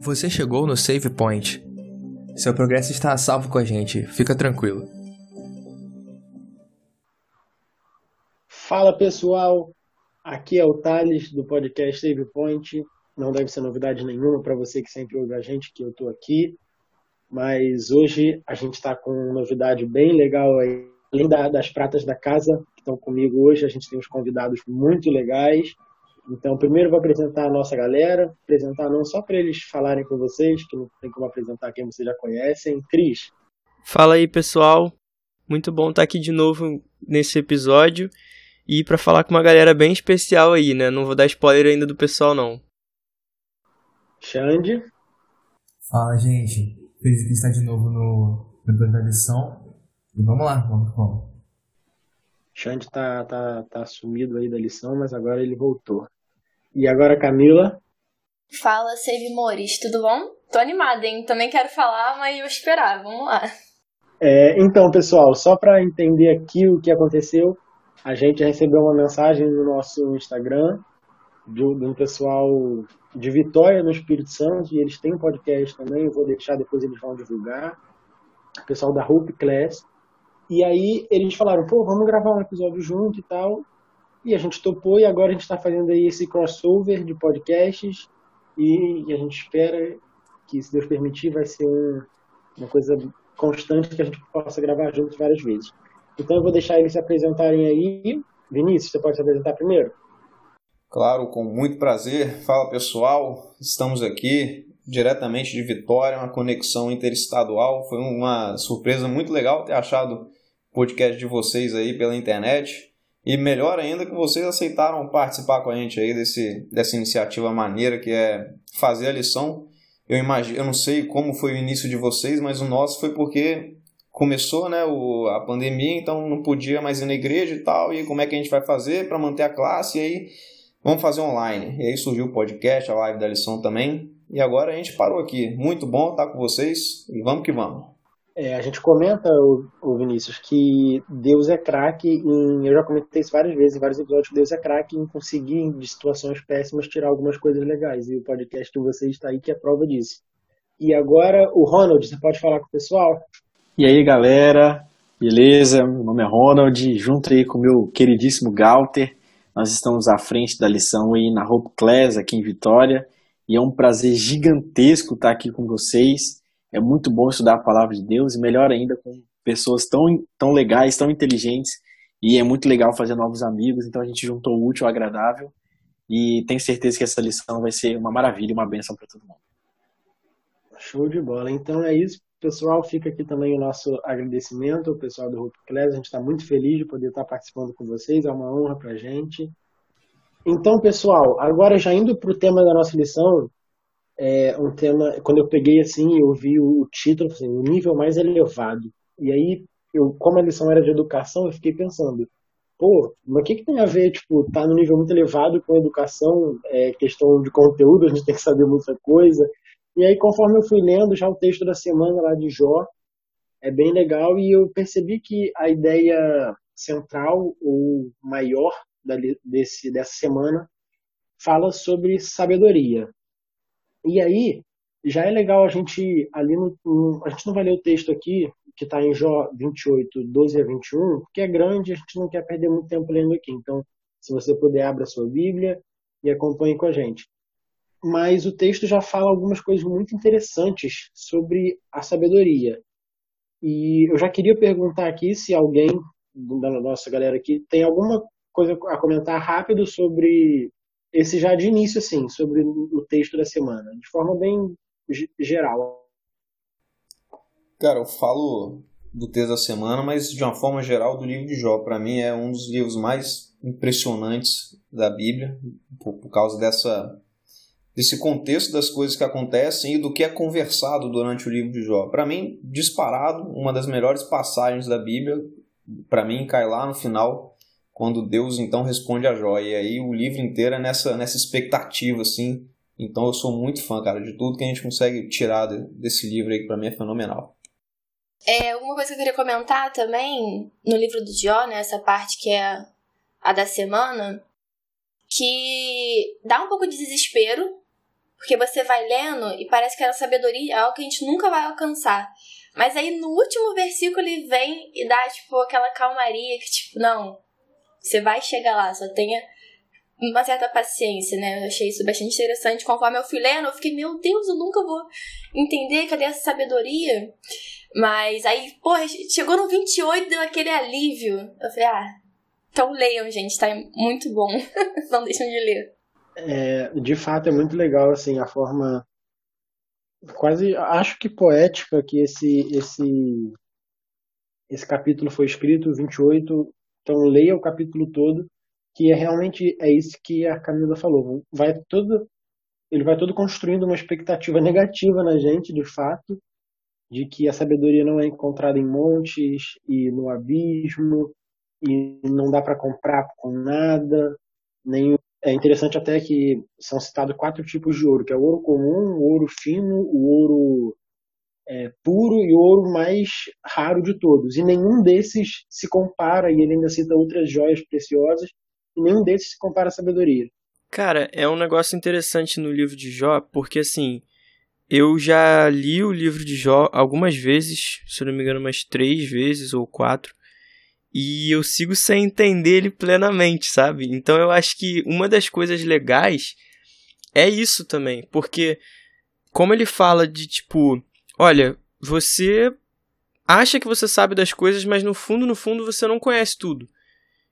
Você chegou no Save Point. Seu progresso está a salvo com a gente, fica tranquilo. Fala pessoal, aqui é o Thales do podcast Save Point. Não deve ser novidade nenhuma para você que sempre ouve a gente que eu estou aqui, mas hoje a gente está com uma novidade bem legal aí. Além da, das pratas da casa estão comigo hoje, a gente tem uns convidados muito legais então, primeiro vou apresentar a nossa galera, apresentar não só para eles falarem com vocês, que não tem como apresentar quem vocês já conhecem. Cris. Fala aí, pessoal. Muito bom estar aqui de novo nesse episódio e para falar com uma galera bem especial aí, né? Não vou dar spoiler ainda do pessoal não. Xande. Fala, gente. Feliz que está de novo no episódio da lição. E vamos lá, vamos, vamos. Xande tá, tá, tá sumido aí da lição, mas agora ele voltou. E agora, Camila? Fala, Save Mores, tudo bom? Tô animada, hein? Também quero falar, mas eu esperar, vamos lá. É, então, pessoal, só para entender aqui o que aconteceu, a gente recebeu uma mensagem no nosso Instagram de, um pessoal de Vitória, no Espírito Santo, e eles têm um podcast também, eu vou deixar, depois eles vão divulgar. O pessoal da Hope Class. E aí eles falaram, pô, vamos gravar um episódio junto e tal. E a gente topou e agora a gente está fazendo aí esse crossover de podcasts e, a gente espera que, se Deus permitir, vai ser um, uma coisa constante que a gente possa gravar juntos várias vezes. Então eu vou deixar eles se apresentarem aí. Vinícius, você pode se apresentar primeiro? Claro, com muito prazer. Fala pessoal, estamos aqui diretamente de Vitória, uma conexão interestadual. Foi uma surpresa muito legal ter achado o podcast de vocês aí pela internet. E melhor ainda que vocês aceitaram participar com a gente aí desse, dessa iniciativa maneira que é fazer a lição. Eu imagino, eu não sei como foi o início de vocês, mas o nosso foi porque começou né, o, a pandemia, então não podia mais ir na igreja e tal. E como é que a gente vai fazer para manter a classe? E aí vamos fazer online. E aí surgiu o podcast, a live da lição também. E agora a gente parou aqui. Muito bom estar com vocês e vamos que vamos. É, a gente comenta, o, o Vinícius, que Deus é craque em. Eu já comentei isso várias vezes, em vários episódios, que Deus é craque em conseguir, de situações péssimas, tirar algumas coisas legais. E o podcast de vocês está aí que é prova disso. E agora, o Ronald, você pode falar com o pessoal? E aí, galera, beleza? Meu nome é Ronald, junto aí com o meu queridíssimo Galter. Nós estamos à frente da lição aí na Hope Class, aqui em Vitória. E é um prazer gigantesco estar aqui com vocês. É muito bom estudar a palavra de Deus e melhor ainda com pessoas tão, tão legais, tão inteligentes. E é muito legal fazer novos amigos. Então a gente juntou o útil ao agradável. E tenho certeza que essa lição vai ser uma maravilha, uma bênção para todo mundo. Show de bola. Então é isso, pessoal. Fica aqui também o nosso agradecimento ao pessoal do Hope Class. A gente está muito feliz de poder estar participando com vocês. É uma honra para a gente. Então, pessoal, agora já indo para o tema da nossa lição, é um tema, quando eu peguei assim, eu vi o título, assim, o nível mais elevado. E aí, eu, como a lição era de educação, eu fiquei pensando, pô, mas o que, que tem a ver, tipo, tá no nível muito elevado com educação, é, questão de conteúdo, a gente tem que saber muita coisa. E aí, conforme eu fui lendo já o texto da semana lá de Jó, é bem legal e eu percebi que a ideia central ou maior desse, dessa semana fala sobre sabedoria. E aí, já é legal a gente, ali no, no, a gente não vai ler o texto aqui, que está em Jó 28, 12 a 21, porque é grande, a gente não quer perder muito tempo lendo aqui. Então, se você puder, abra a sua Bíblia e acompanhe com a gente. Mas o texto já fala algumas coisas muito interessantes sobre a sabedoria. E eu já queria perguntar aqui se alguém da nossa galera aqui tem alguma coisa a comentar rápido sobre esse já de início, assim, sobre o texto da semana, de forma bem geral. Cara, eu falo do texto da semana, mas de uma forma geral do livro de Jó. Para mim é um dos livros mais impressionantes da Bíblia, por, por causa dessa desse contexto das coisas que acontecem e do que é conversado durante o livro de Jó. Para mim, disparado, uma das melhores passagens da Bíblia, para mim cai lá no final quando Deus então responde a Jó. E aí o livro inteiro é nessa, nessa expectativa, assim. Então eu sou muito fã, cara, de tudo que a gente consegue tirar desse livro aí, que pra mim é fenomenal. É, uma coisa que eu queria comentar também, no livro do Jó, né, essa parte que é a da semana, que dá um pouco de desespero, porque você vai lendo e parece que a sabedoria é algo que a gente nunca vai alcançar. Mas aí no último versículo ele vem e dá, tipo, aquela calmaria que, tipo, não, você vai chegar lá, só tenha uma certa paciência, né? Eu achei isso bastante interessante. Conforme eu fui lendo, eu fiquei, meu Deus, eu nunca vou entender cadê essa sabedoria. Mas aí, pô, chegou no 28 deu aquele alívio. Eu falei, ah, então leiam, gente, tá muito bom. Não deixem de ler. É, de fato, é muito legal, assim, a forma quase, acho que poética que esse, esse, esse capítulo foi escrito, 28. Então, leia o capítulo todo, que é realmente é isso que a Camila falou. Vai todo, ele vai todo construindo uma expectativa negativa na gente, de fato, de que a sabedoria não é encontrada em montes e no abismo e não dá para comprar com nada. Nem é interessante até que são citados quatro tipos de ouro, que é o ouro comum, o ouro fino, o ouro é, puro e ouro mais raro de todos. E nenhum desses se compara, e ele ainda cita outras joias preciosas, e nenhum desses se compara à sabedoria. Cara, é um negócio interessante no livro de Jó, porque assim, eu já li o livro de Jó algumas vezes, se não me engano, umas três vezes ou quatro. E eu sigo sem entender ele plenamente, sabe? Então eu acho que uma das coisas legais é isso também. Porque, como ele fala de tipo, olha, você acha que você sabe das coisas, mas no fundo, no fundo, você não conhece tudo.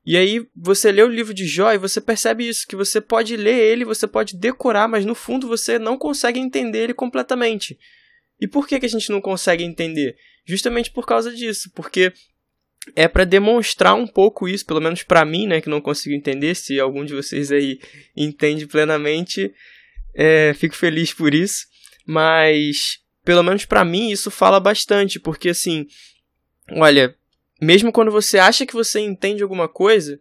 E aí você lê o livro de Jó e você percebe isso, que você pode ler ele, você pode decorar, mas no fundo você não consegue entender ele completamente. E por que, que a gente não consegue entender? Justamente por causa disso, porque é para demonstrar um pouco isso, pelo menos para mim, né, que não consigo entender, se algum de vocês aí entende plenamente, é, fico feliz por isso, mas pelo menos para mim isso fala bastante, porque assim, olha, mesmo quando você acha que você entende alguma coisa,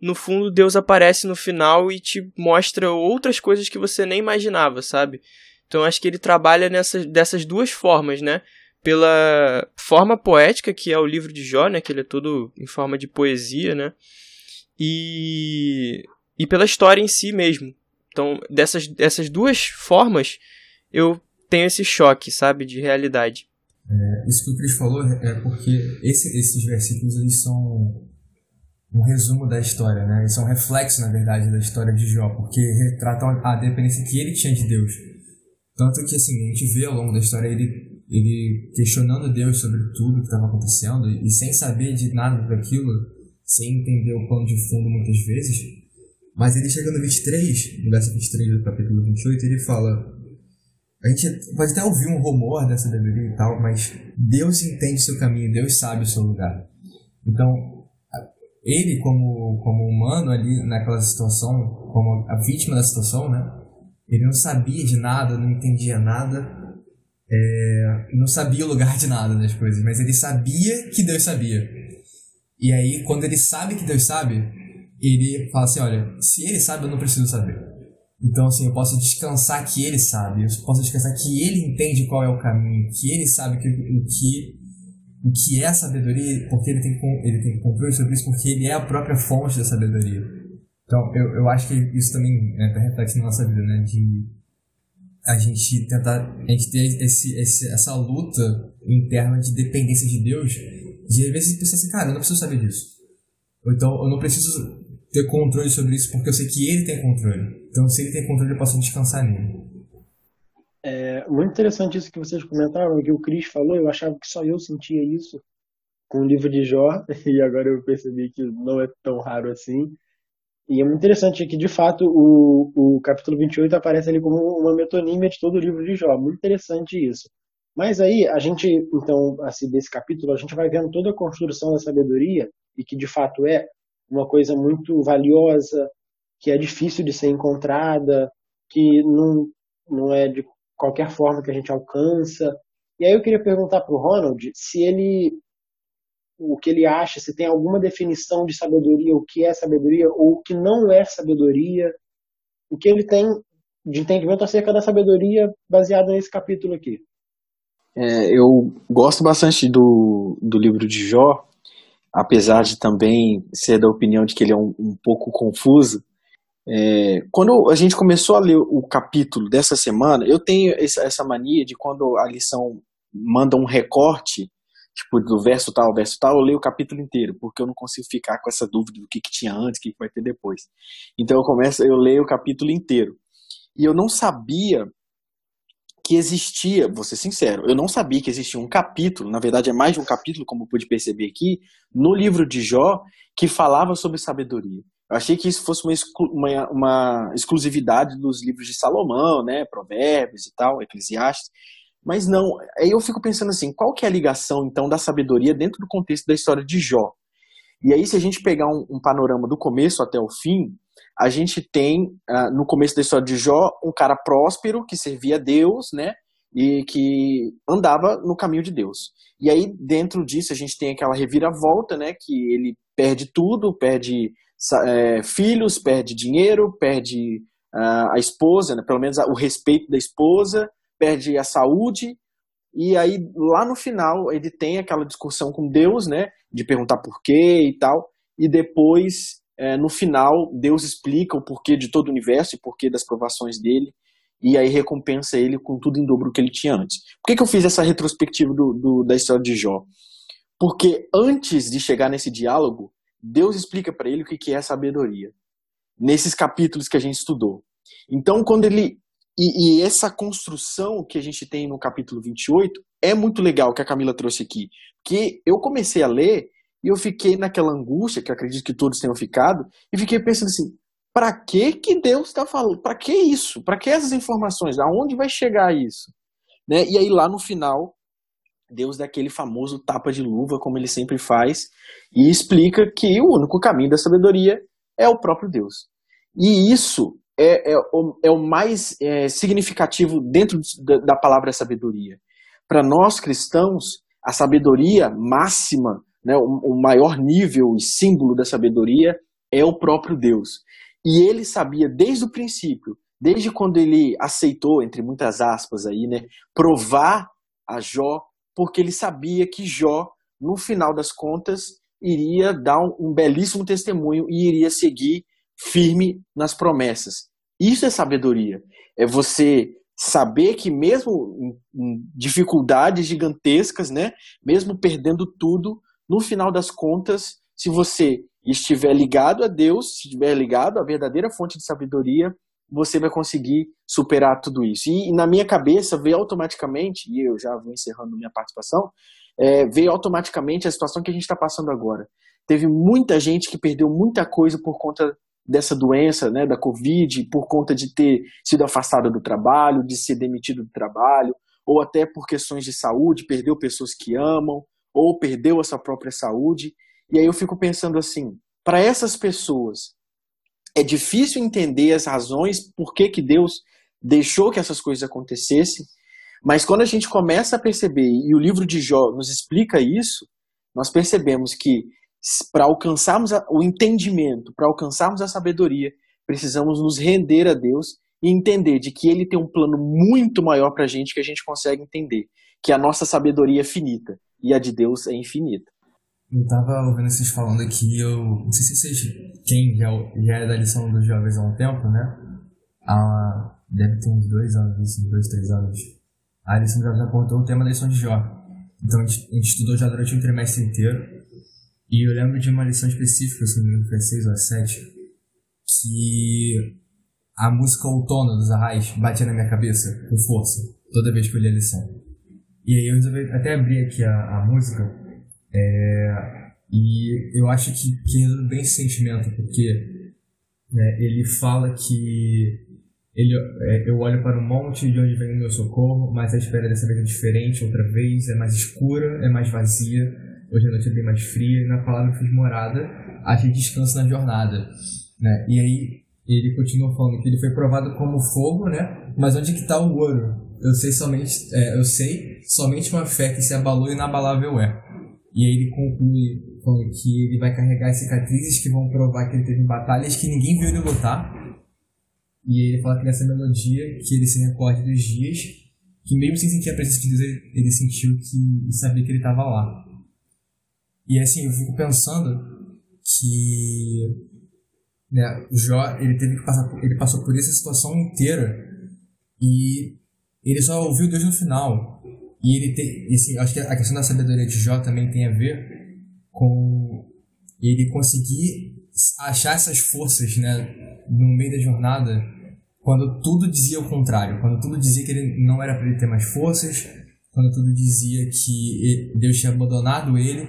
no fundo Deus aparece no final e te mostra outras coisas que você nem imaginava, sabe? Então acho que ele trabalha nessas, dessas duas formas, né? Pela forma poética, que é o livro de Jó, né? Que ele é todo em forma de poesia, né? E, e pela história em si mesmo. Então, dessas, dessas duas formas, eu tenho esse choque, sabe? De realidade. É, isso que o Cris falou é porque esse, esses versículos eles são um resumo da história, né? Eles são um reflexo, na verdade, da história de Jó, porque retratam a dependência que ele tinha de Deus. Tanto que, assim, a gente vê ao longo da história ele, ele questionando Deus sobre tudo que estava acontecendo e sem saber de nada daquilo, sem entender o plano de fundo muitas vezes. Mas ele chega no 23, no verso 23 do capítulo 28, ele fala: a gente pode até ouvir um rumor dessa sabedoria e tal, mas Deus entende o seu caminho, Deus sabe o seu lugar. Então, ele como, como humano ali naquela situação, como a vítima da situação, né? Ele não sabia de nada, não entendia nada, é, não sabia o lugar de nada das coisas, mas ele sabia que Deus sabia. E aí, quando ele sabe que Deus sabe, ele fala assim: olha, se ele sabe, eu não preciso saber. Então, assim, eu posso descansar que ele sabe, eu posso descansar que ele entende qual é o caminho, que ele sabe que, o, que, o que é a sabedoria, porque ele tem, ele tem controle sobre isso, porque ele é a própria fonte da sabedoria. Então, eu, eu acho que isso também né, reflexo na nossa vida, né? De a gente tentar, a gente ter esse, esse, essa luta interna de dependência de Deus, de às vezes pensar assim, cara, eu não preciso saber disso. Ou então, eu não preciso ter controle sobre isso porque eu sei que ele tem controle. Então, se ele tem controle, eu posso descansar nele. É muito interessante isso que vocês comentaram, que o Cris falou. Eu achava que só eu sentia isso com o livro de Jó, e agora eu percebi que não é tão raro assim. E é muito interessante que, de fato, o, o capítulo 28 aparece ali como uma metonímia de todo o livro de Jó. Muito interessante isso. Mas aí, a gente, então, assim, desse capítulo, a gente vai vendo toda a construção da sabedoria, e que de fato é uma coisa muito valiosa, que é difícil de ser encontrada, que não, não é de qualquer forma que a gente alcança. E aí eu queria perguntar para o Ronald se ele o que ele acha, se tem alguma definição de sabedoria, o que é sabedoria ou o que não é sabedoria, o que ele tem de entendimento acerca da sabedoria baseado nesse capítulo aqui. É, eu gosto bastante do, do livro de Jó, apesar de também ser da opinião de que ele é um, um pouco confuso, É, quando a gente começou a ler o capítulo dessa semana, eu tenho essa mania de quando a lição manda um recorte, tipo, do verso tal, verso tal, eu leio o capítulo inteiro, porque eu não consigo ficar com essa dúvida do que, que tinha antes, o que, que vai ter depois. Então eu começo, eu leio o capítulo inteiro. E eu não sabia que existia, vou ser sincero, eu não sabia que existia um capítulo, na verdade é mais de um capítulo, como pude perceber aqui, no livro de Jó, que falava sobre sabedoria. Eu achei que isso fosse uma, uma, uma exclusividade dos livros de Salomão, né, Provérbios e tal, Eclesiastes, mas não. Aí eu fico pensando assim, qual que é a ligação então da sabedoria dentro do contexto da história de Jó? E aí se a gente pegar um, um panorama do começo até o fim, a gente tem, uh, no começo da história de Jó, um cara próspero que servia a Deus, né? E que andava no caminho de Deus. E aí, dentro disso, a gente tem aquela reviravolta, né? Que ele perde tudo, perde é, filhos, perde dinheiro, perde uh, a esposa, né, pelo menos o respeito da esposa, perde a saúde. E aí, lá no final, ele tem aquela discussão com Deus, né? De perguntar por quê e tal. E depois é, no final, Deus explica o porquê de todo o universo e porquê das provações dele, e aí recompensa ele com tudo em dobro que ele tinha antes. Por que, que eu fiz essa retrospectiva do, do, da história de Jó? Porque antes de chegar nesse diálogo, Deus explica para ele o que, que é sabedoria, nesses capítulos que a gente estudou. Então, quando ele. E, e essa construção que a gente tem no capítulo 28 é muito legal que a Camila trouxe aqui. Porque eu comecei a ler e eu fiquei naquela angústia, que acredito que todos tenham ficado, e fiquei pensando assim: para que que Deus está falando? Para que isso? Para que essas informações? Aonde vai chegar isso? Né? E aí lá no final, Deus dá aquele famoso tapa de luva, como ele sempre faz, e explica que o único caminho da sabedoria é o próprio Deus. E isso é, é, o, é o mais é, significativo dentro da, da palavra sabedoria. Para nós cristãos, a sabedoria máxima né, o, o maior nível e símbolo da sabedoria é o próprio Deus. E ele sabia desde o princípio, desde quando ele aceitou, entre muitas aspas aí, né, provar a Jó, porque ele sabia que Jó, no final das contas, iria dar um, um belíssimo testemunho e iria seguir firme nas promessas. Isso é sabedoria. É você saber que mesmo em, dificuldades gigantescas, né, mesmo perdendo tudo, no final das contas, se você estiver ligado a Deus, se estiver ligado à verdadeira fonte de sabedoria, você vai conseguir superar tudo isso. E, e na minha cabeça veio automaticamente, e eu já vou encerrando minha participação, é, veio automaticamente a situação que a gente está passando agora. Teve muita gente que perdeu muita coisa por conta dessa doença, né, da Covid, por conta de ter sido afastado do trabalho, de ser demitido do trabalho, ou até por questões de saúde, perdeu pessoas que amam, ou perdeu a sua própria saúde. E aí eu fico pensando assim, para essas pessoas é difícil entender as razões por que, que Deus deixou que essas coisas acontecessem, mas quando a gente começa a perceber, e o livro de Jó nos explica isso, nós percebemos que para alcançarmos o entendimento, para alcançarmos a sabedoria, precisamos nos render a Deus e entender de que Ele tem um plano muito maior para a gente que a gente consegue entender, que a nossa sabedoria é finita e a de Deus é infinita. Eu tava ouvindo vocês falando aqui, eu não sei se vocês, quem já, já é da lição dos jovens há um tempo, né? Há, deve ter uns dois anos, uns dois, três anos. A lição dos jovens apontou o tema da lição de Jó. Então a gente, a gente estudou já durante um trimestre inteiro. E eu lembro de uma lição específica, se não me engano, foi 6 ou 7, que a música Outono dos Arrais batia na minha cabeça com força, toda vez que eu lia a lição. E aí eu resolvi até abrir aqui a, a música. É, e eu acho que, que resume bem esse sentimento, porque né, ele fala que ele, é, eu olho para o monte de onde vem o meu socorro, mas a espera dessa vez é diferente, outra vez é mais escura, é mais vazia, hoje a noite é bem mais fria, e na palavra fiz morada, a gente descansa na jornada. Né? E aí ele continua falando que ele foi provado como fogo, né? mas onde que está o ouro? Eu sei somente, é, eu sei somente uma fé que se abalou e inabalável é. E aí ele conclui falando que ele vai carregar cicatrizes que vão provar que ele teve batalhas que ninguém viu ele lutar. E aí ele fala que nessa melodia que ele se recorde dos dias que mesmo sem sentir a presença de Deus ele sentiu que sabia que ele estava lá. E assim eu fico pensando que né, Jó, ele teve que passar, ele passou por essa situação inteira e ele só ouviu Deus no final. E ele tem, esse, acho que a questão da sabedoria de Jó também tem a ver com ele conseguir achar essas forças, né, no meio da jornada, quando tudo dizia o contrário, quando tudo dizia que ele não era para ele ter mais forças, quando tudo dizia que Deus tinha abandonado ele,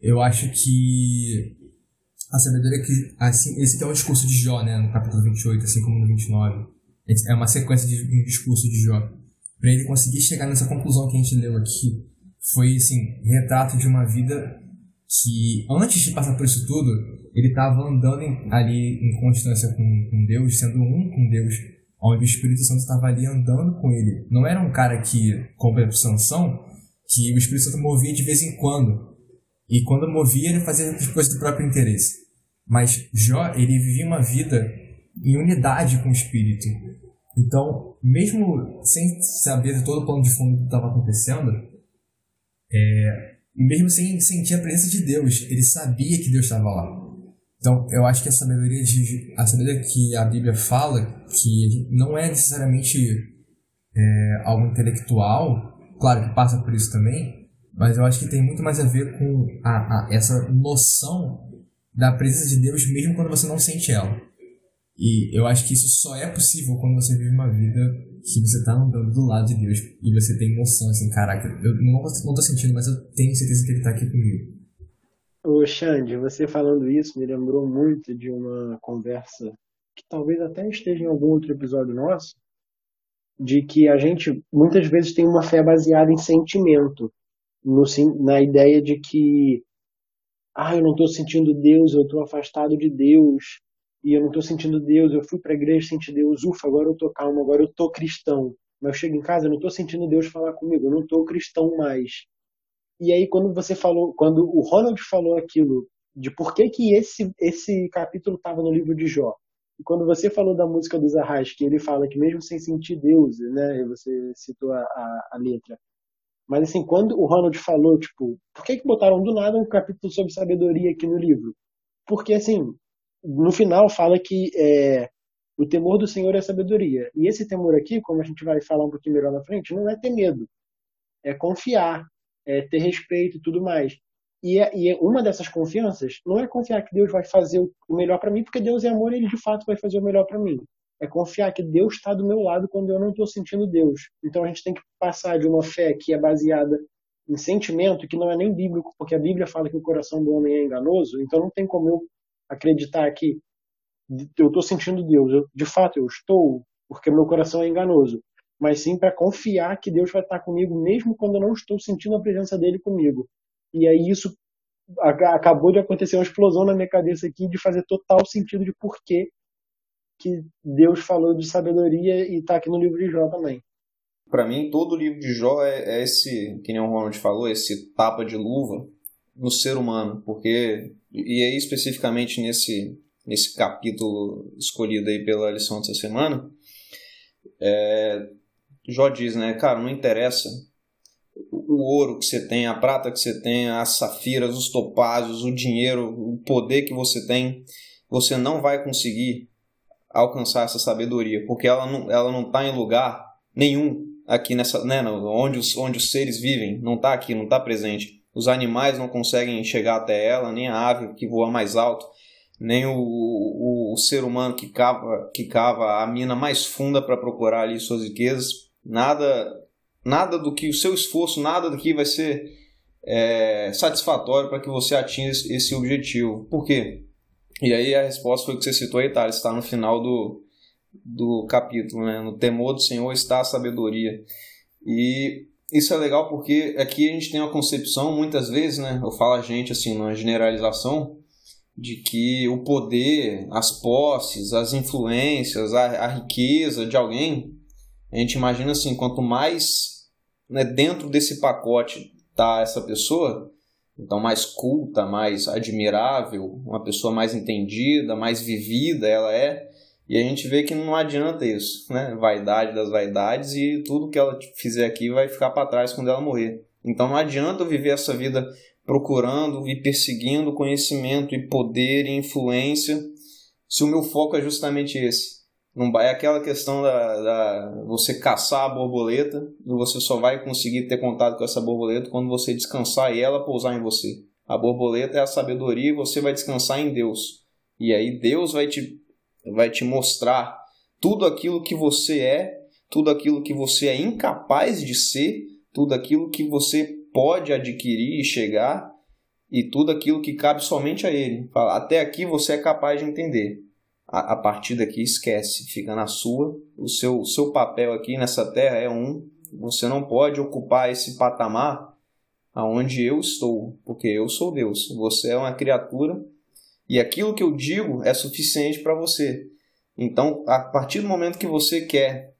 eu acho que a sabedoria que assim, esse é o discurso de Jó, né, no capítulo 28, assim como no 29. É uma sequência de um discurso de Jó. Para ele conseguir chegar nessa conclusão que a gente leu aqui, foi assim, retrato de uma vida que antes de passar por isso tudo, ele estava andando em, ali em constância com, com Deus, sendo um com Deus, onde o Espírito Santo estava ali andando com ele. Não era um cara que, como a Sansão, que o Espírito Santo movia de vez em quando. E quando movia, ele fazia as coisas do próprio interesse. Mas Jó, ele vivia uma vida em unidade com o Espírito. Então, mesmo sem saber todo o plano de fundo que estava acontecendo, é, mesmo sem sentir a presença de Deus, ele sabia que Deus estava lá. Então, eu acho que a sabedoria, de, a sabedoria que a Bíblia fala, que não é necessariamente é, algo intelectual, claro que passa por isso também, mas eu acho que tem muito mais a ver com a, a, essa noção da presença de Deus mesmo quando você não sente ela. E eu acho que isso só é possível quando você vive uma vida que você está andando do lado de Deus e você tem noção assim, caraca, eu não, não tô sentindo, mas eu tenho certeza que ele está aqui comigo. Ô Xande, você falando isso me lembrou muito de uma conversa que talvez até esteja em algum outro episódio nosso, de que a gente muitas vezes tem uma fé baseada em sentimento, no, na ideia de que ah, eu não estou sentindo Deus, eu estou afastado de Deus, e eu não estou sentindo Deus, eu fui para a igreja, senti Deus, ufa, agora eu estou calmo, agora eu estou cristão. Mas eu chego em casa, eu não estou sentindo Deus falar comigo, eu não estou cristão mais. E aí quando você falou, quando o Ronald falou aquilo de por que que esse esse capítulo estava no livro de Jó, e quando você falou da música dos Arrais, que ele fala que mesmo sem sentir Deus, né, você citou a, a, a letra, mas assim, quando o Ronald falou, tipo, por que, que botaram do nada um capítulo sobre sabedoria aqui no livro? Porque assim, no final fala que é, o temor do Senhor é sabedoria. E esse temor aqui, como a gente vai falar um pouquinho melhor na frente, não é ter medo, é confiar, é ter respeito e tudo mais. E, é, e é uma dessas confianças não é confiar que Deus vai fazer o melhor para mim, porque Deus é amor e Ele de fato vai fazer o melhor para mim é confiar que Deus está do meu lado quando eu não estou sentindo Deus. Então a gente tem que passar de uma fé que é baseada em sentimento, que não é nem bíblico, porque a Bíblia fala que o coração do homem é enganoso, então não tem como eu acreditar que eu estou sentindo Deus. Eu, de fato, eu estou, porque meu coração é enganoso. Mas sim para confiar que Deus vai estar comigo, mesmo quando eu não estou sentindo a presença dele comigo. E aí isso acabou de acontecer uma explosão na minha cabeça aqui de fazer total sentido de por que que Deus falou de sabedoria e está aqui no livro de Jó também. Para mim, todo o livro de Jó é, é, esse, que nem o Ronald falou, esse tapa de luva no ser humano, porque e aí especificamente nesse nesse capítulo escolhido aí pela lição dessa semana, é, Jó diz, né, cara, não interessa o ouro que você tem, a prata que você tem, as safiras, os topázio, o dinheiro, o poder que você tem, você não vai conseguir alcançar essa sabedoria, porque ela não ela não está em lugar nenhum aqui nessa, né, onde os onde os seres vivem, não está aqui, não está presente. Os animais não conseguem chegar até ela, nem a ave que voa mais alto, nem o, o, o ser humano que cava que cava a mina mais funda para procurar ali suas riquezas. Nada nada do que o seu esforço, nada do que vai ser é, satisfatório para que você atinja esse objetivo. Por quê? E aí a resposta foi o que você citou aí, Thales, está no final do, do capítulo, né? No temor do Senhor está a sabedoria. E isso é legal porque aqui a gente tem uma concepção, muitas vezes, né? Eu falo a gente, assim, numa generalização, de que o poder, as posses, as influências, a, a riqueza de alguém, a gente imagina assim, quanto mais né, dentro desse pacote tá essa pessoa, então mais culta, mais admirável, uma pessoa mais entendida, mais vivida ela é. E a gente vê que não adianta isso, né? Vaidade das vaidades e tudo que ela fizer aqui vai ficar para trás quando ela morrer. Então não adianta viver essa vida procurando e perseguindo conhecimento e poder e influência se o meu foco é justamente esse. Não é aquela questão da, da, você caçar a borboleta e você só vai conseguir ter contato com essa borboleta quando você descansar e ela pousar em você. A borboleta é a sabedoria e você vai descansar em Deus. E aí Deus vai te, vai te mostrar tudo aquilo que você é, tudo aquilo que você é incapaz de ser, tudo aquilo que você pode adquirir e chegar e tudo aquilo que cabe somente a Ele. Até aqui você é capaz de entender a, a partir daqui esquece, fica na sua. O seu, seu papel aqui nessa terra é um. Você não pode ocupar esse patamar aonde eu estou, porque eu sou Deus. Você é uma criatura e aquilo que eu digo é suficiente para você. Então, a partir do momento que você quer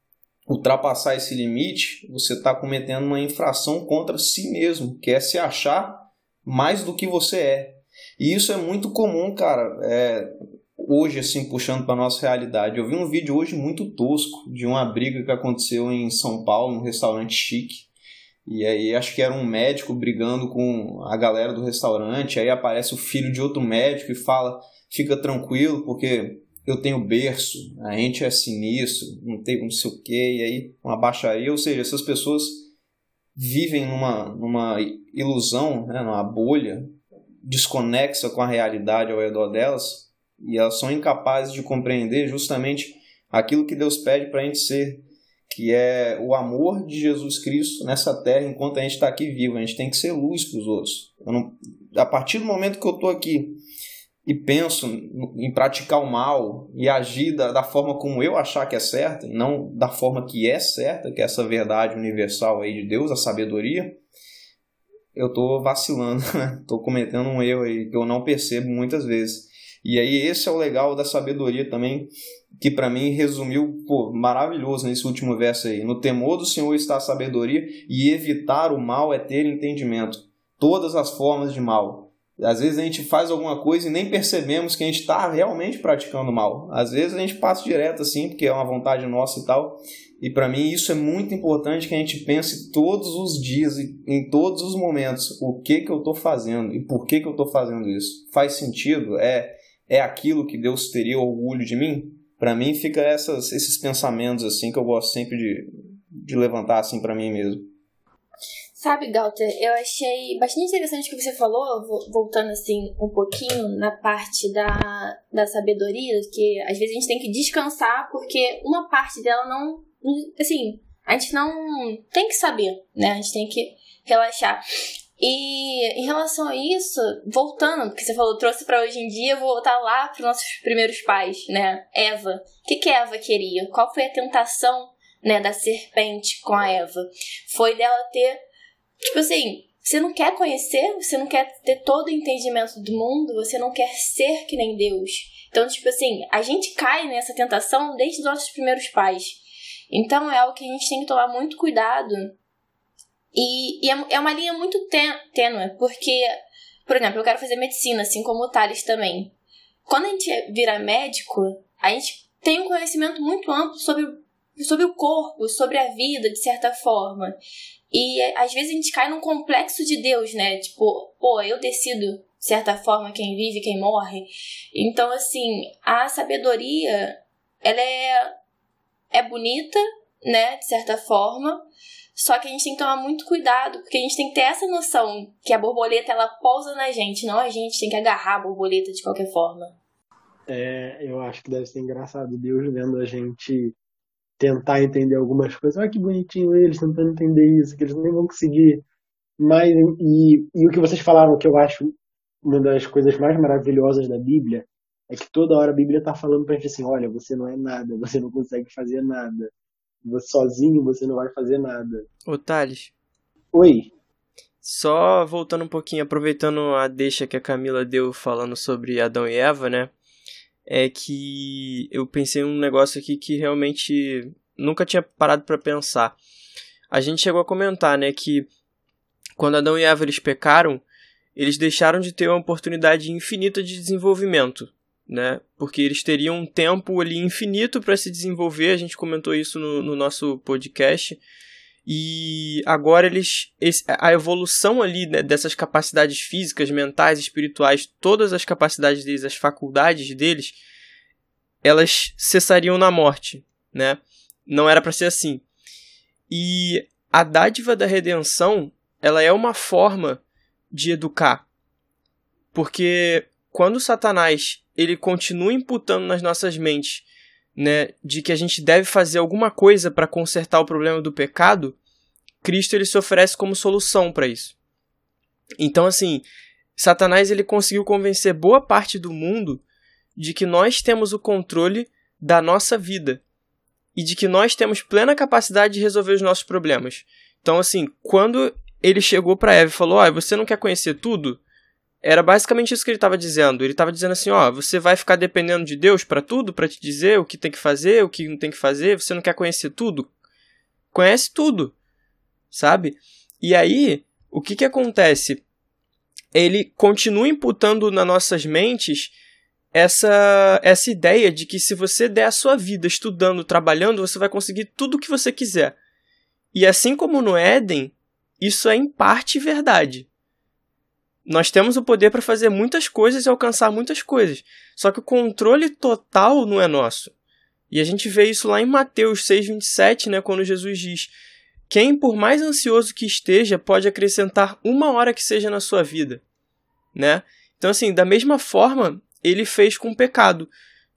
ultrapassar esse limite, você está cometendo uma infração contra si mesmo, que é se achar mais do que você é. E isso é muito comum, cara. É, hoje, assim, puxando para nossa realidade. Eu vi um vídeo hoje muito tosco de uma briga que aconteceu em São Paulo, num restaurante chique. E aí acho que era um médico brigando com a galera do restaurante. Aí aparece o filho de outro médico e fala: fica tranquilo, porque eu tenho berço, a gente é sinistro, não tem não sei o que, e aí uma baixaria. Ou seja, essas pessoas vivem numa, numa ilusão, né, numa bolha desconexa com a realidade ao redor delas e elas são incapazes de compreender justamente aquilo que Deus pede para a gente ser, que é o amor de Jesus Cristo nessa terra enquanto a gente está aqui vivo. A gente tem que ser luz para os outros. Não, a partir do momento que eu estou aqui e penso em praticar o mal e agir da, da forma como eu achar que é certa, não da forma que é certa, que é essa verdade universal aí de Deus, a sabedoria, eu estou vacilando, estou cometendo um erro aí que eu não percebo muitas vezes. E aí esse é o legal da sabedoria também, que para mim resumiu, pô, maravilhoso nesse último verso aí. No temor do Senhor está a sabedoria e evitar o mal é ter entendimento. Todas as formas de mal. Às vezes a gente faz alguma coisa e nem percebemos que a gente está realmente praticando mal. Às vezes a gente passa direto assim, porque é uma vontade nossa e tal. E para mim isso é muito importante que a gente pense todos os dias, em todos os momentos, o que que eu estou fazendo e por que que eu estou fazendo isso. Faz sentido? É é aquilo que Deus teria orgulho de mim? Para mim fica essas, esses pensamentos assim que eu gosto sempre de, de levantar assim para mim mesmo. Sabe, Galter, eu achei bastante interessante o que você falou, voltando assim um pouquinho na parte da, da sabedoria, que às vezes a gente tem que descansar porque uma parte dela não. Assim, a gente não tem que saber, né? A gente tem que relaxar. E em relação a isso, voltando, que você falou, trouxe para hoje em dia, vou voltar lá para nossos primeiros pais, né? Eva. O que, que Eva queria? Qual foi a tentação, né, da serpente com a Eva? Foi dela ter, tipo assim, você não quer conhecer, você não quer ter todo o entendimento do mundo, você não quer ser que nem Deus. Então, tipo assim, a gente cai nessa tentação desde os nossos primeiros pais. Então é algo que a gente tem que tomar muito cuidado e, e é, é uma linha muito tênue, porque, por exemplo, eu quero fazer medicina, assim como o Thales também. Quando a gente vira médico, a gente tem um conhecimento muito amplo sobre, sobre o corpo, sobre a vida, de certa forma. E às vezes a gente cai num complexo de Deus, né? Tipo, pô, eu decido, de certa forma, quem vive quem morre. Então, assim, a sabedoria, ela é, é bonita, né? De certa forma. Só que a gente tem que tomar muito cuidado, porque a gente tem que ter essa noção que a borboleta ela pousa na gente, não a gente tem que agarrar a borboleta de qualquer forma. É, eu acho que deve ser engraçado Deus vendo a gente tentar entender algumas coisas. Olha que bonitinho eles tentando entender isso, que eles nem vão conseguir. Mas, e, e o que vocês falaram, que eu acho uma das coisas mais maravilhosas da Bíblia, é que toda hora a Bíblia está falando pra gente assim: olha, você não é nada, você não consegue fazer nada sozinho você não vai fazer nada. Ô Thales. Oi. Só voltando um pouquinho, aproveitando a deixa que a Camila deu falando sobre Adão e Eva, né? É que eu pensei um negócio aqui que realmente nunca tinha parado para pensar. A gente chegou a comentar, né, que quando Adão e Eva eles pecaram, eles deixaram de ter uma oportunidade infinita de desenvolvimento né? Porque eles teriam um tempo ali infinito para se desenvolver, a gente comentou isso no, no nosso podcast. E agora eles. Esse, a evolução ali né, dessas capacidades físicas, mentais, espirituais, todas as capacidades deles, as faculdades deles, elas cessariam na morte, né? Não era para ser assim. E a dádiva da redenção, ela é uma forma de educar. Porque quando Satanás ele continua imputando nas nossas mentes, né, de que a gente deve fazer alguma coisa para consertar o problema do pecado, Cristo ele se oferece como solução para isso. Então assim, Satanás ele conseguiu convencer boa parte do mundo de que nós temos o controle da nossa vida e de que nós temos plena capacidade de resolver os nossos problemas. Então assim, quando ele chegou para Eva e falou: "Ó, oh, você não quer conhecer tudo?" Era basicamente isso que ele estava dizendo. Ele estava dizendo assim, ó, você vai ficar dependendo de Deus para tudo, para te dizer o que tem que fazer, o que não tem que fazer. Você não quer conhecer tudo? Conhece tudo, sabe? E aí, o que que acontece? Ele continua imputando nas nossas mentes essa essa ideia de que se você der a sua vida estudando, trabalhando, você vai conseguir tudo o que você quiser. E assim como no Éden, isso é em parte verdade. Nós temos o poder para fazer muitas coisas e alcançar muitas coisas. Só que o controle total não é nosso. E a gente vê isso lá em Mateus 6,27, né, quando Jesus diz: Quem, por mais ansioso que esteja, pode acrescentar uma hora que seja na sua vida. Né? Então, assim, da mesma forma, ele fez com o pecado,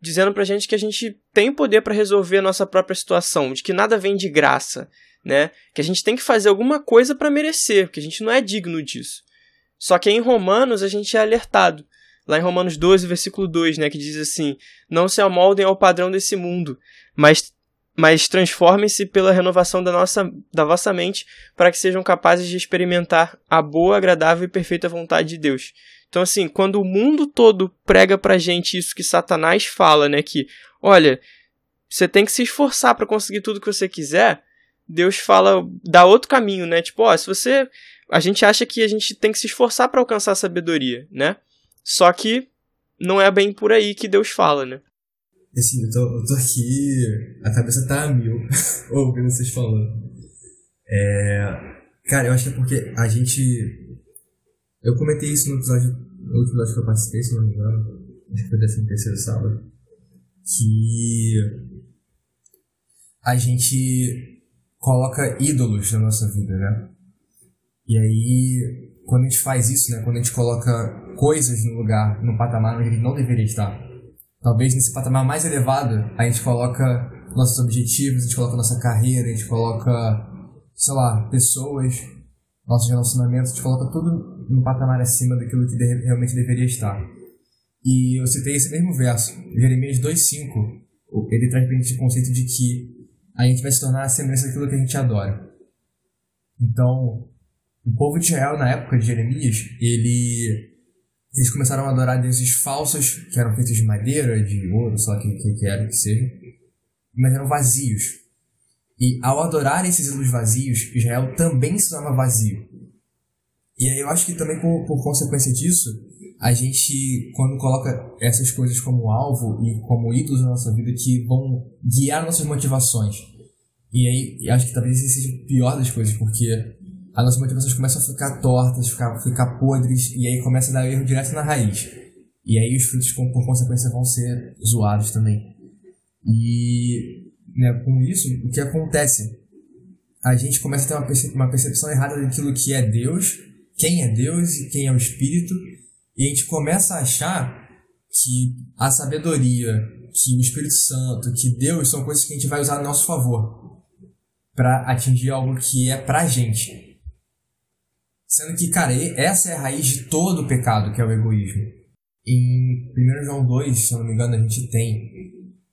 dizendo pra gente que a gente tem poder para resolver a nossa própria situação, de que nada vem de graça, né? Que a gente tem que fazer alguma coisa para merecer, que a gente não é digno disso. Só que em Romanos a gente é alertado. Lá em Romanos 12, versículo 2, né, que diz assim: Não se amoldem ao padrão desse mundo, mas, mas transformem-se pela renovação da, nossa, da vossa mente, para que sejam capazes de experimentar a boa, agradável e perfeita vontade de Deus. Então, assim, quando o mundo todo prega pra gente isso que Satanás fala, né, que, olha, você tem que se esforçar para conseguir tudo que você quiser, Deus fala, dá outro caminho, né? Tipo, ó, se você a gente acha que a gente tem que se esforçar para alcançar a sabedoria, né? Só que não é bem por aí que Deus fala, né? Assim, eu tô, eu tô aqui, a cabeça tá a mil ouvindo vocês falando. É, cara, eu acho que é porque a gente. Eu comentei isso no episódio, no último episódio que eu participei, se não me engano, acho que foi décimo terceiro sábado, que a gente coloca ídolos na nossa vida, né? E aí, quando a gente faz isso, né, quando a gente coloca coisas no lugar, no patamar onde ele não deveria estar, talvez nesse patamar mais elevado, a gente coloca nossos objetivos, a gente coloca nossa carreira, a gente coloca, sei lá, pessoas, nossos relacionamentos, a gente coloca tudo num patamar acima daquilo que de, realmente deveria estar. E eu citei esse mesmo verso, Jeremias 2,5, ele traz pra gente o conceito de que a gente vai se tornar a semelhança daquilo que a gente adora. Então, o povo de Israel, na época de Jeremias, ele, eles começaram a adorar deuses falsos, que eram feitos de madeira, de ouro, sei lá o que, que, que era que seja, mas eram vazios. E ao adorar esses ídolos vazios, Israel também se tornava vazio. E aí eu acho que também por, por consequência disso, a gente, quando coloca essas coisas como alvo e como ídolos na nossa vida que vão guiar nossas motivações. E aí, acho que talvez esse seja o pior das coisas, porque as nossas motivações começam a ficar tortas, ficar, ficar podres, e aí começa a dar erro direto na raiz. E aí os frutos, por consequência, vão ser zoados também. E né, com isso, o que acontece? A gente começa a ter uma, uma percepção errada daquilo que é Deus, quem é Deus e quem é o Espírito, e a gente começa a achar que a sabedoria, que o Espírito Santo, que Deus são coisas que a gente vai usar a nosso favor para atingir algo que é pra gente. Sendo que, cara, essa é a raiz de todo o pecado, que é o egoísmo. Em 1 João 2, se eu não me engano, a gente tem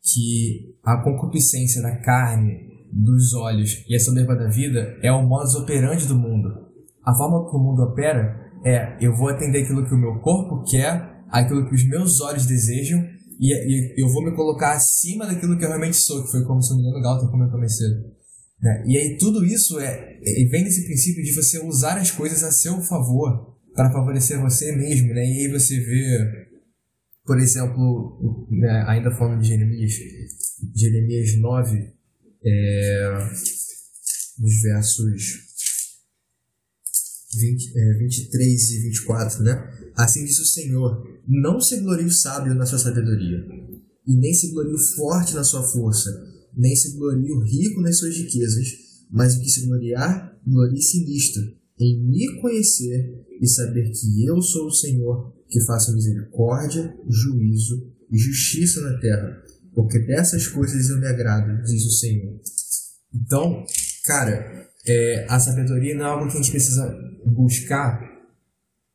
que a concupiscência da carne, dos olhos e a soberba da vida é o modus operandi do mundo. A forma que o mundo opera é eu vou atender aquilo que o meu corpo quer, aquilo que os meus olhos desejam e, e eu vou me colocar acima daquilo que eu realmente sou, que foi como se eu me Galton comentou mais cedo. Né? E aí tudo isso é, é, vem desse princípio de você usar as coisas a seu favor para favorecer você mesmo. Né? E aí você vê, por exemplo, né, ainda falando de Jeremias, Jeremias 9, é, nos versos 20, é, 23 e 24, né? Assim diz o Senhor: Não se glorie o sábio na sua sabedoria, e nem se glorie o forte na sua força, nem se glorie o rico nas suas riquezas, mas o que se gloriar, glorie-se nisto, em me conhecer e saber que eu sou o Senhor, que faço misericórdia, juízo e justiça na terra, porque dessas coisas eu me agrado, diz o Senhor. Então, cara, é, a sabedoria não é algo que a gente precisa buscar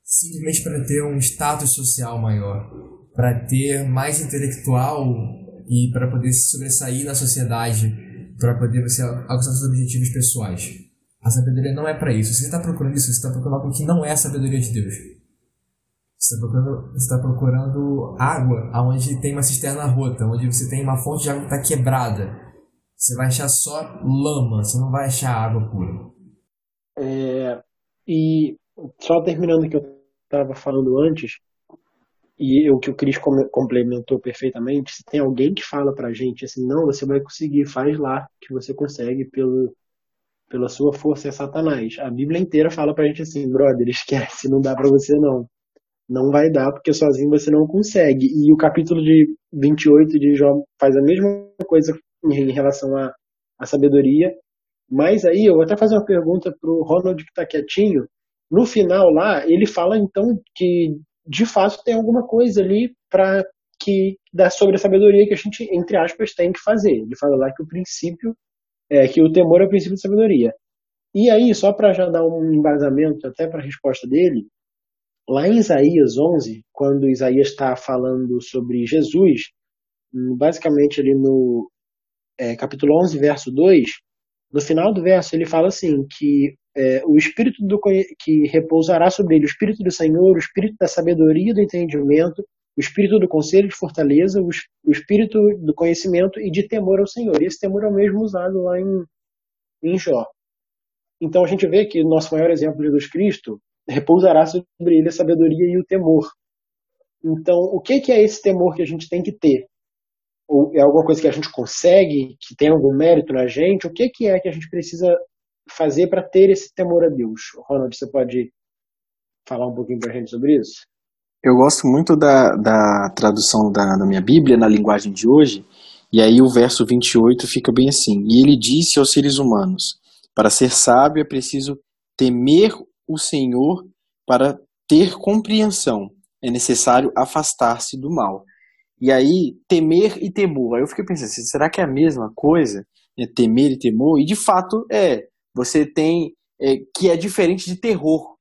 simplesmente para ter um status social maior, para ter mais intelectual e para poder se sobressair na sociedade, para poder você alcançar seus objetivos pessoais. A sabedoria não é para isso. Se você está procurando isso, você está procurando algo que não é a sabedoria de Deus. Você está procurando, você tá procurando água onde tem uma cisterna rota, onde você tem uma fonte de água que está quebrada. Você vai achar só lama, você não vai achar água pura. É, e só terminando o que eu estava falando antes, e o que o Cris complementou perfeitamente, se tem alguém que fala pra gente assim, não, você vai conseguir, faz lá, que você consegue pelo, pela sua força é Satanás. A Bíblia inteira fala pra gente assim, brother, esquece, não dá pra você não. Não vai dar, porque sozinho você não consegue. E o capítulo de 28 de Jó faz a mesma coisa em relação à, à sabedoria. Mas aí, eu vou até fazer uma pergunta pro Ronald que tá quietinho. No final lá, ele fala então que de fato tem alguma coisa ali para que dá sobre a sabedoria que a gente entre aspas tem que fazer. Ele fala lá que o princípio é que o temor é o princípio da sabedoria. E aí, só para já dar um embasamento até para a resposta dele, lá em Isaías 11, quando Isaías está falando sobre Jesus, basicamente ali no é, capítulo 11, verso 2, no final do verso ele fala assim que é, o espírito do, que repousará sobre ele, o espírito do Senhor, o espírito da sabedoria e do entendimento, o espírito do conselho de fortaleza, o, o espírito do conhecimento e de temor ao Senhor. E esse temor é o mesmo usado lá em, em Jó. Então a gente vê que o nosso maior exemplo, Jesus Cristo, repousará sobre ele a sabedoria e o temor. Então, o que, que é esse temor que a gente tem que ter? Ou é alguma coisa que a gente consegue, que tem algum mérito na gente? O que, que é que a gente precisa fazer para ter esse temor a Deus? Ronald, você pode falar um pouquinho para a gente sobre isso? Eu gosto muito da, da tradução da, da minha Bíblia na linguagem de hoje, e aí o verso 28 fica bem assim: E ele disse aos seres humanos: Para ser sábio é preciso temer o Senhor, para ter compreensão é necessário afastar-se do mal. E aí, temer e temor. Aí eu fiquei pensando, assim, será que é a mesma coisa? É temer e temor? E de fato é. Você tem. É, que é diferente de terror.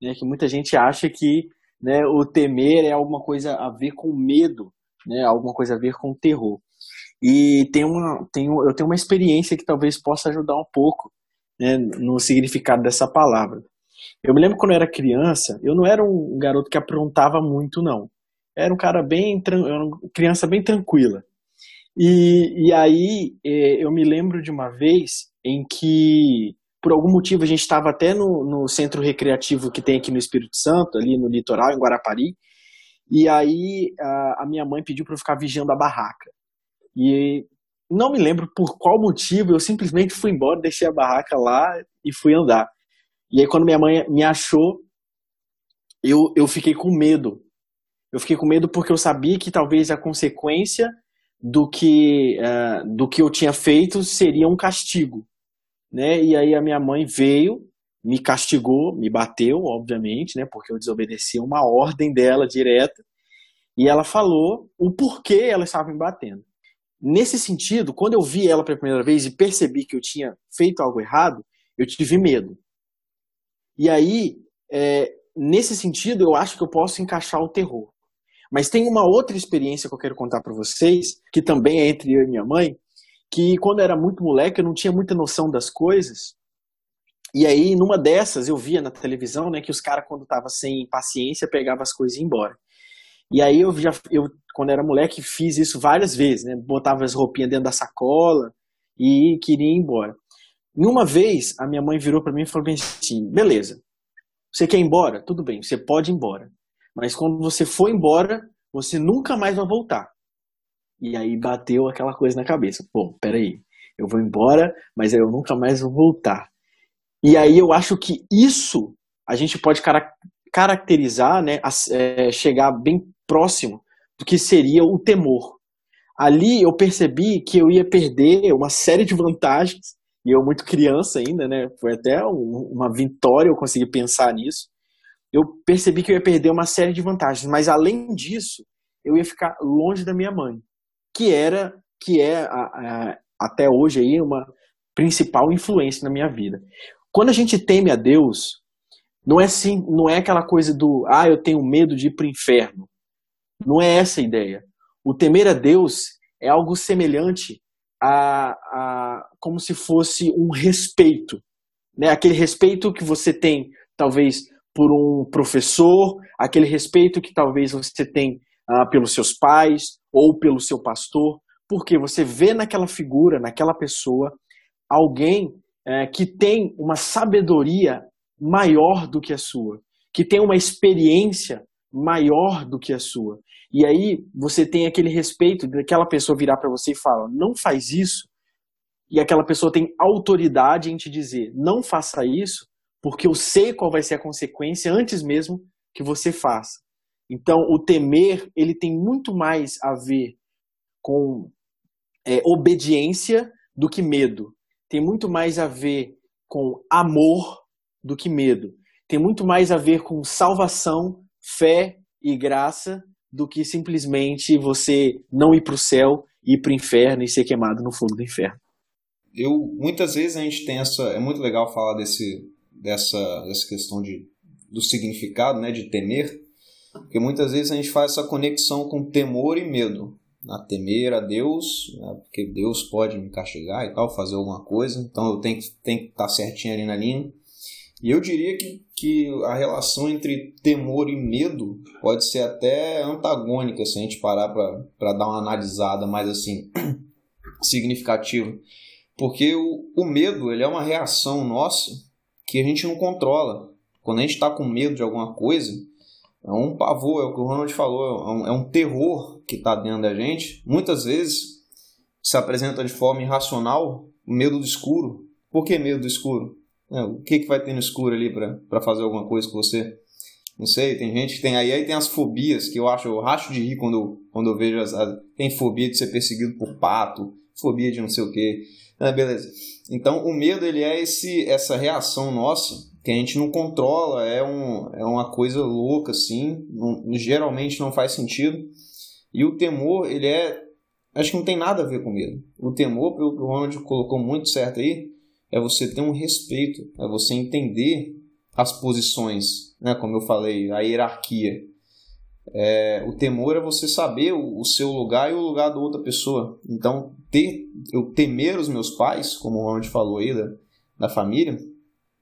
Né? Que muita gente acha que né, o temer é alguma coisa a ver com medo, né, alguma coisa a ver com terror. E tem uma, tem, eu tenho uma experiência que talvez possa ajudar um pouco né, no significado dessa palavra. Eu me lembro quando eu era criança, eu não era um garoto que aprontava muito, não. Era um cara bem, uma criança bem tranquila. E, e aí é, eu me lembro de uma vez em que por algum motivo a gente estava até no, no centro recreativo que tem aqui no Espírito Santo, ali no litoral, em Guarapari, e aí a, a minha mãe pediu para eu ficar vigiando a barraca. E não me lembro por qual motivo, eu simplesmente fui embora, deixei a barraca lá e fui andar. E aí quando minha mãe me achou, eu, eu fiquei com medo. Eu fiquei com medo porque eu sabia que talvez a consequência do que, uh, do que eu tinha feito seria um castigo né? E aí a minha mãe veio, me castigou, me bateu, obviamente, né? Porque eu desobedeci uma ordem dela direta. E ela falou o porquê ela estava me batendo. Nesse sentido, quando eu vi ela pela primeira vez e percebi que eu tinha feito algo errado, eu tive medo. E aí, é, nesse sentido, eu acho que eu posso encaixar o terror. Mas tem uma outra experiência que eu quero contar para vocês, que também é entre eu e minha mãe, que quando eu era muito moleque eu não tinha muita noção das coisas. E aí, numa dessas, eu via na televisão, né, que os caras, quando tava sem paciência, pegavam as coisas e ia embora. E aí eu já, eu, quando era moleque, fiz isso várias vezes, né? Botava as roupinhas dentro da sacola e queria ir embora. E uma vez, a minha mãe virou para mim e falou assim, beleza, você quer ir embora? Tudo bem, você pode ir embora. Mas quando você for embora, você nunca mais vai voltar. E aí bateu aquela coisa na cabeça. Pô, peraí, eu vou embora, mas eu nunca mais vou voltar. E aí eu acho que isso a gente pode caracterizar, né, é, chegar bem próximo do que seria o temor. ali eu percebi que eu ia perder uma série de vantagens, e eu muito criança ainda, né? Foi até um, uma vitória eu conseguir pensar nisso. Eu percebi que eu ia perder uma série de vantagens, mas além disso, eu ia ficar longe da minha mãe, que era, que é a, a, até hoje aí uma principal influência na minha vida. Quando a gente teme a Deus, não é assim, não é aquela coisa do ah, eu tenho medo de ir para o inferno. Não é essa a ideia. O temer a Deus é algo semelhante a, a como se fosse um respeito, né? Aquele respeito que você tem, talvez por um professor, aquele respeito que talvez você tem ah, pelos seus pais ou pelo seu pastor, porque você vê naquela figura, naquela pessoa, alguém é, que tem uma sabedoria maior do que a sua, que tem uma experiência maior do que a sua. E aí você tem aquele respeito daquela pessoa virar para você e falar: não faz isso. E aquela pessoa tem autoridade em te dizer: não faça isso, porque eu sei qual vai ser a consequência antes mesmo que você faça. Então, o temer ele tem muito mais a ver com é, obediência do que medo. Tem muito mais a ver com amor do que medo. Tem muito mais a ver com salvação, fé e graça do que simplesmente você não ir para o céu, ir para o inferno e ser queimado no fogo do inferno. Eu muitas vezes a gente tem essa, é muito legal falar desse dessa dessa questão de do significado, né, de temer, porque muitas vezes a gente faz essa conexão com temor e medo. A temer a Deus, né, porque Deus pode me castigar e tal, fazer alguma coisa, então eu tenho que, tenho que estar certinho ali na linha. E eu diria que, que a relação entre temor e medo pode ser até antagônica se a gente parar para dar uma analisada mais assim significativa. Porque o, o medo ele é uma reação nossa que a gente não controla. Quando a gente está com medo de alguma coisa, é um pavor, é o que o Ronald falou, é um, é um terror que está dentro da gente. Muitas vezes se apresenta de forma irracional o medo do escuro. Por que medo do escuro? É, o que, que vai ter no escuro ali para fazer alguma coisa com você? Não sei, tem gente que tem aí, aí tem as fobias que eu acho, eu racho de rir quando, quando eu vejo as, as, tem fobia de ser perseguido por pato, fobia de não sei o que. Ah, beleza. Então o medo ele é esse essa reação nossa que a gente não controla, é, um, é uma coisa louca assim, não, geralmente não faz sentido. E o temor, ele é acho que não tem nada a ver com medo. O temor, pelo que o Ronald colocou muito certo aí, é você ter um respeito, é você entender as posições, né? como eu falei, a hierarquia. É, o temor é você saber o, o, seu lugar e o lugar da outra pessoa. Então, ter, eu temer os meus pais, como o Ronald falou aí, da, da família,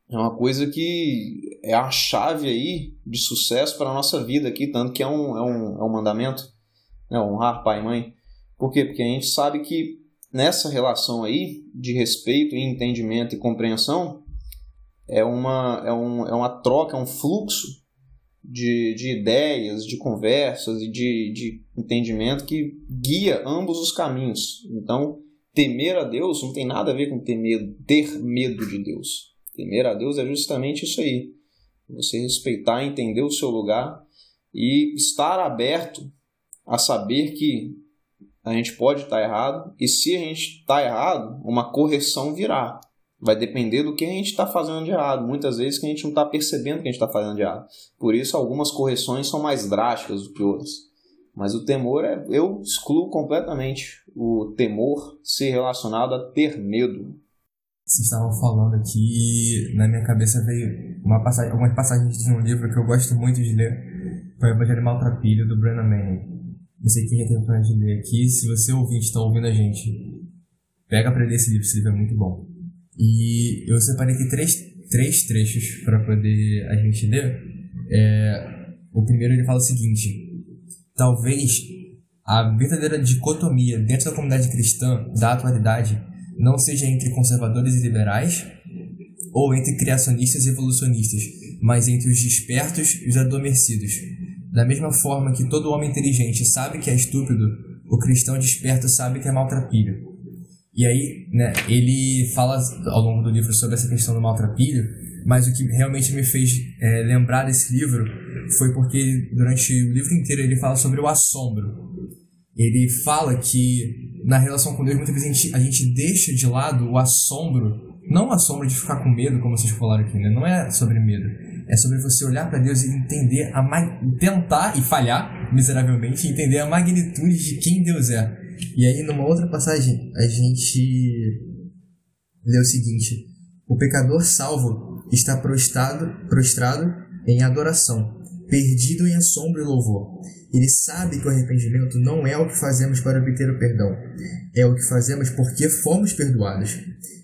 é uma coisa que é a chave aí de sucesso para a nossa vida aqui, tanto que é um, é um, é um mandamento, né? honrar pai e mãe. Por quê? Porque a gente sabe que nessa relação aí de respeito, entendimento e compreensão é uma, é, um, é uma troca, é um fluxo de, de ideias, de conversas e de, de entendimento que guia ambos os caminhos. Então, temer a Deus não tem nada a ver com ter medo, ter medo de Deus. Temer a Deus é justamente isso aí. Você respeitar, entender o seu lugar e estar aberto a saber que a gente pode estar errado, e se a gente está errado, uma correção virá. Vai depender do que a gente está fazendo de errado. Muitas vezes que a gente não está percebendo que a gente está fazendo de errado. Por isso, algumas correções são mais drásticas do que outras. Mas o temor é. Eu excluo completamente o temor ser relacionado a ter medo. Vocês estavam falando aqui, na minha cabeça veio uma passagem, algumas passagens de um livro que eu gosto muito de ler. Foi o Evangelho Maltrapilho, do Brennan Manning não sei quem já teve de ler aqui. Se você ouvinte está ouvindo a gente, pega para ler esse livro, esse livro é muito bom. E eu separei aqui três, três trechos para poder a gente ler. É, o primeiro ele fala o seguinte: talvez a verdadeira dicotomia dentro da comunidade cristã da atualidade não seja entre conservadores e liberais ou entre criacionistas e evolucionistas, mas entre os despertos e os adormecidos da mesma forma que todo homem inteligente sabe que é estúpido, o cristão desperto sabe que é maltrapilho. E aí, né, ele fala ao longo do livro sobre essa questão do maltrapilho, mas o que realmente me fez é, lembrar desse livro foi porque durante o livro inteiro ele fala sobre o assombro. ele fala que na relação com Deus muitas vezes a gente, a gente deixa de lado o assombro, não o assombro de ficar com medo, como vocês falaram aqui, né? não é sobre medo, é sobre você olhar para Deus e entender, a tentar e falhar miseravelmente, entender a magnitude de quem Deus é. E aí, numa outra passagem, a gente lê o seguinte: O pecador salvo está prostrado, prostrado em adoração, perdido em assombro e louvor. Ele sabe que o arrependimento não é o que fazemos para obter o perdão, é o que fazemos porque fomos perdoados.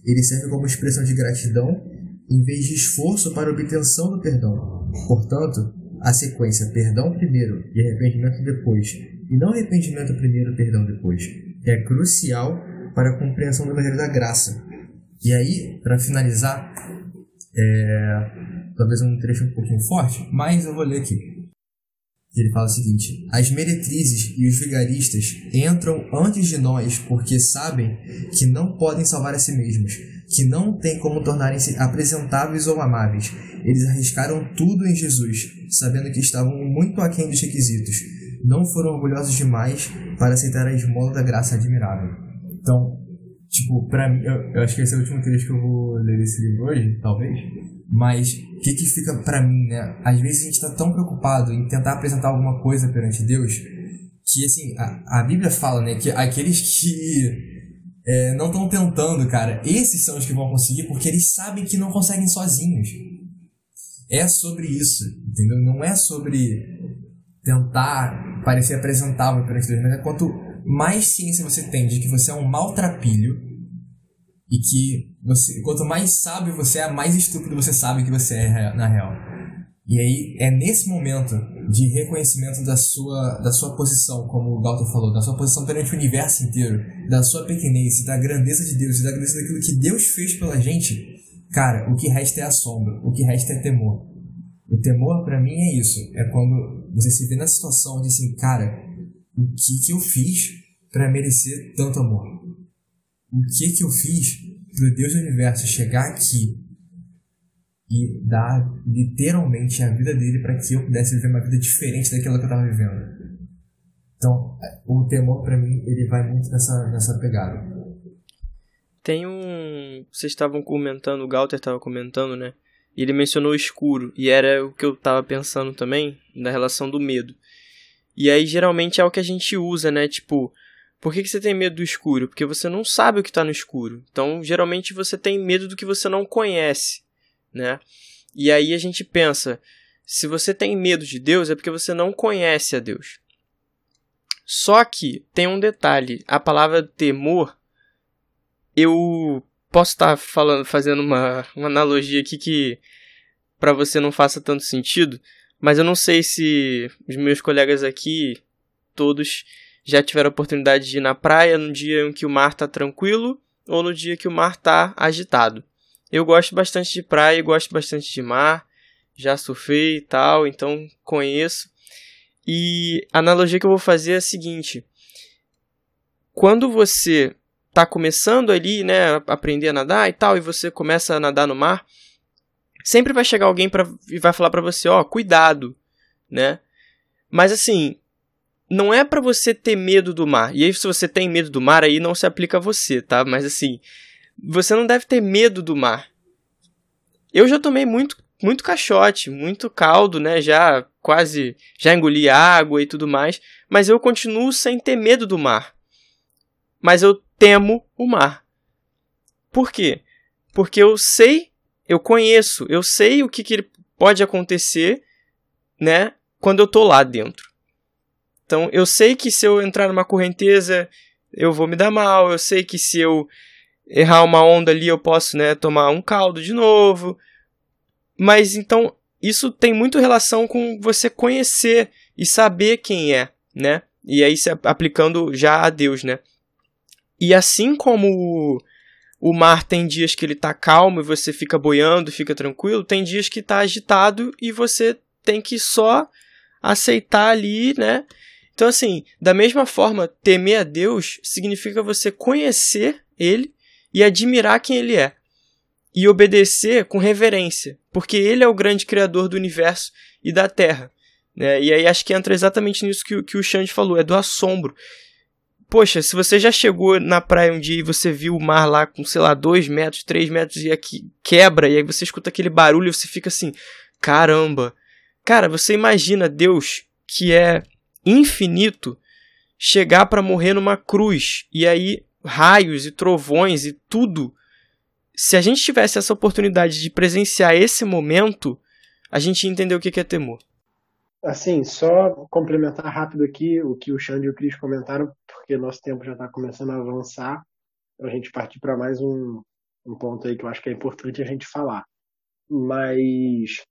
Ele serve como expressão de gratidão em vez de esforço para obtenção do perdão. Portanto, a sequência perdão primeiro e arrependimento depois, e não arrependimento primeiro perdão depois, é crucial para a compreensão do verdadeiro da graça. E aí, para finalizar, é, talvez um trecho um pouquinho forte, mas eu vou ler aqui. Ele fala o seguinte: As meretrizes e os vigaristas entram antes de nós porque sabem que não podem salvar a si mesmos, que não têm como tornarem-se apresentáveis ou amáveis. Eles arriscaram tudo em Jesus, sabendo que estavam muito aquém dos requisitos. Não foram orgulhosos demais para aceitar a esmola da graça admirável. Então, tipo, pra mim, eu, eu acho que esse é o último trecho que eu vou ler desse livro hoje, talvez mas o que, que fica para mim, né? Às vezes a gente está tão preocupado em tentar apresentar alguma coisa perante Deus que, assim, a, a Bíblia fala, né? Que aqueles que é, não estão tentando, cara, esses são os que vão conseguir porque eles sabem que não conseguem sozinhos. É sobre isso, entendeu? Não é sobre tentar parecer apresentável perante Deus, mas é quanto mais ciência você tem de que você é um maltrapilho e que você, quanto mais sábio você é, mais estúpido você sabe que você é na real. E aí é nesse momento de reconhecimento da sua, da sua posição, como o Galton falou, da sua posição perante o universo inteiro, da sua pequenez, da grandeza de Deus, da grandeza daquilo que Deus fez pela gente, cara, o que resta é assombro, o que resta é temor. O temor para mim é isso, é quando você se vê na situação de assim, cara, o que que eu fiz para merecer tanto amor? O que que eu fiz pro Deus do universo chegar aqui e dar literalmente a vida dele para que eu pudesse viver uma vida diferente daquela que eu estava vivendo. Então, o temor para mim, ele vai muito nessa, nessa pegada. Tem um. Vocês estavam comentando, o Galter estava comentando, né? E ele mencionou o escuro, e era o que eu estava pensando também, na relação do medo. E aí, geralmente, é o que a gente usa, né? Tipo, por que, que você tem medo do escuro? Porque você não sabe o que está no escuro. Então, geralmente, você tem medo do que você não conhece, né? E aí a gente pensa, se você tem medo de Deus, é porque você não conhece a Deus. Só que tem um detalhe, a palavra temor, eu posso estar falando, fazendo uma, uma analogia aqui que para você não faça tanto sentido, mas eu não sei se os meus colegas aqui, todos, já tiveram a oportunidade de ir na praia no dia em que o mar está tranquilo ou no dia que o mar está agitado. Eu gosto bastante de praia, gosto bastante de mar, já surfei e tal, então conheço. E a analogia que eu vou fazer é a seguinte: quando você está começando ali, né, a aprender a nadar e tal, e você começa a nadar no mar, sempre vai chegar alguém pra, e vai falar para você, ó, oh, cuidado, né? Mas assim, não é para você ter medo do mar. E aí, se você tem medo do mar, aí não se aplica a você, tá? Mas assim, você não deve ter medo do mar. Eu já tomei muito, muito caixote, muito caldo, né? Já quase, já engoli água e tudo mais. Mas eu continuo sem ter medo do mar. Mas eu temo o mar. Por quê? Porque eu sei, eu conheço, eu sei o que, que pode acontecer, né? Quando eu tô lá dentro. Então eu sei que se eu entrar numa correnteza eu vou me dar mal, eu sei que se eu errar uma onda ali eu posso né, tomar um caldo de novo. Mas então isso tem muito relação com você conhecer e saber quem é, né? E aí se aplicando já a Deus, né? E assim como o mar tem dias que ele tá calmo e você fica boiando, fica tranquilo, tem dias que tá agitado e você tem que só aceitar ali, né? Então, assim, da mesma forma, temer a Deus significa você conhecer Ele e admirar quem Ele é. E obedecer com reverência, porque Ele é o grande criador do universo e da terra. Né? E aí acho que entra exatamente nisso que, que o Xande falou, é do assombro. Poxa, se você já chegou na praia um dia e você viu o mar lá com, sei lá, 2 metros, 3 metros e aqui quebra, e aí você escuta aquele barulho e você fica assim, caramba. Cara, você imagina Deus, que é infinito, chegar para morrer numa cruz, e aí raios e trovões e tudo. Se a gente tivesse essa oportunidade de presenciar esse momento, a gente ia entender o que é temor. Assim, só complementar rápido aqui o que o Xande e o Cris comentaram, porque nosso tempo já está começando a avançar, para a gente partir para mais um, um ponto aí que eu acho que é importante a gente falar. Mas,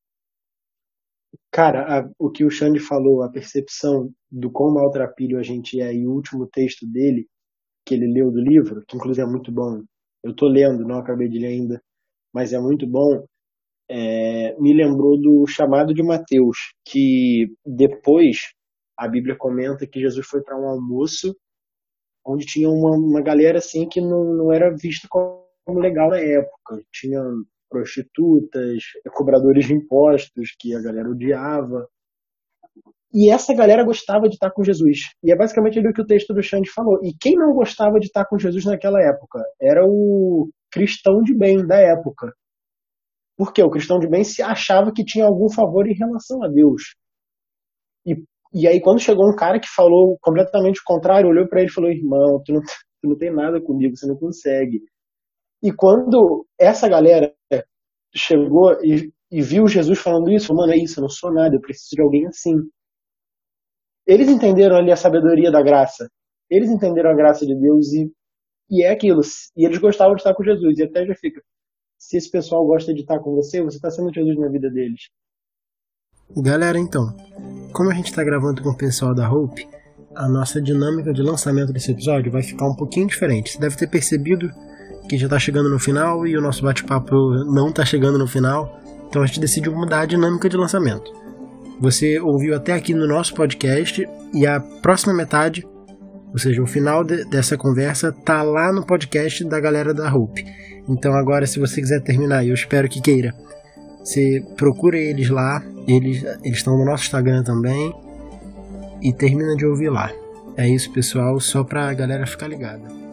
cara, a, o que o Xande falou, a percepção do quão maltrapilho a gente é, e o último texto dele, que ele leu do livro, que inclusive é muito bom, eu estou lendo, não acabei de ler ainda, mas é muito bom, é, me lembrou do chamado de Mateus, que depois a Bíblia comenta que Jesus foi para um almoço onde tinha uma, uma galera assim que não, não era vista como legal na época. Tinha prostitutas, cobradores de impostos que a galera odiava. E essa galera gostava de estar com Jesus. E é basicamente o que o texto do Xande falou. E quem não gostava de estar com Jesus naquela época? Era o cristão de bem da época. Porque o cristão de bem se achava que tinha algum favor em relação a Deus. E, e aí, quando chegou um cara que falou completamente o contrário, olhou para ele e falou: Irmão, tu não, tu não tem nada comigo, você não consegue. E quando essa galera chegou e, e viu Jesus falando isso, mano, é isso, eu não sou nada, eu preciso de alguém assim. Eles entenderam ali a sabedoria da graça. Eles entenderam a graça de Deus e, e é aquilo. E eles gostavam de estar com Jesus. E até já fica se esse pessoal gosta de estar com você, você está sendo Jesus na vida deles. Galera, então, como a gente está gravando com o pessoal da Hope, a nossa dinâmica de lançamento desse episódio vai ficar um pouquinho diferente. Você deve ter percebido que já está chegando no final e o nosso bate-papo não está chegando no final, então a gente decidiu mudar a dinâmica de lançamento. Você ouviu até aqui no nosso podcast e a próxima metade, ou seja, o final de, dessa conversa, tá lá no podcast da galera da Hope. Então agora, se você quiser terminar, eu espero que queira, você procura eles lá, eles estão no nosso Instagram também e termina de ouvir lá. É isso, pessoal, só pra galera ficar ligada.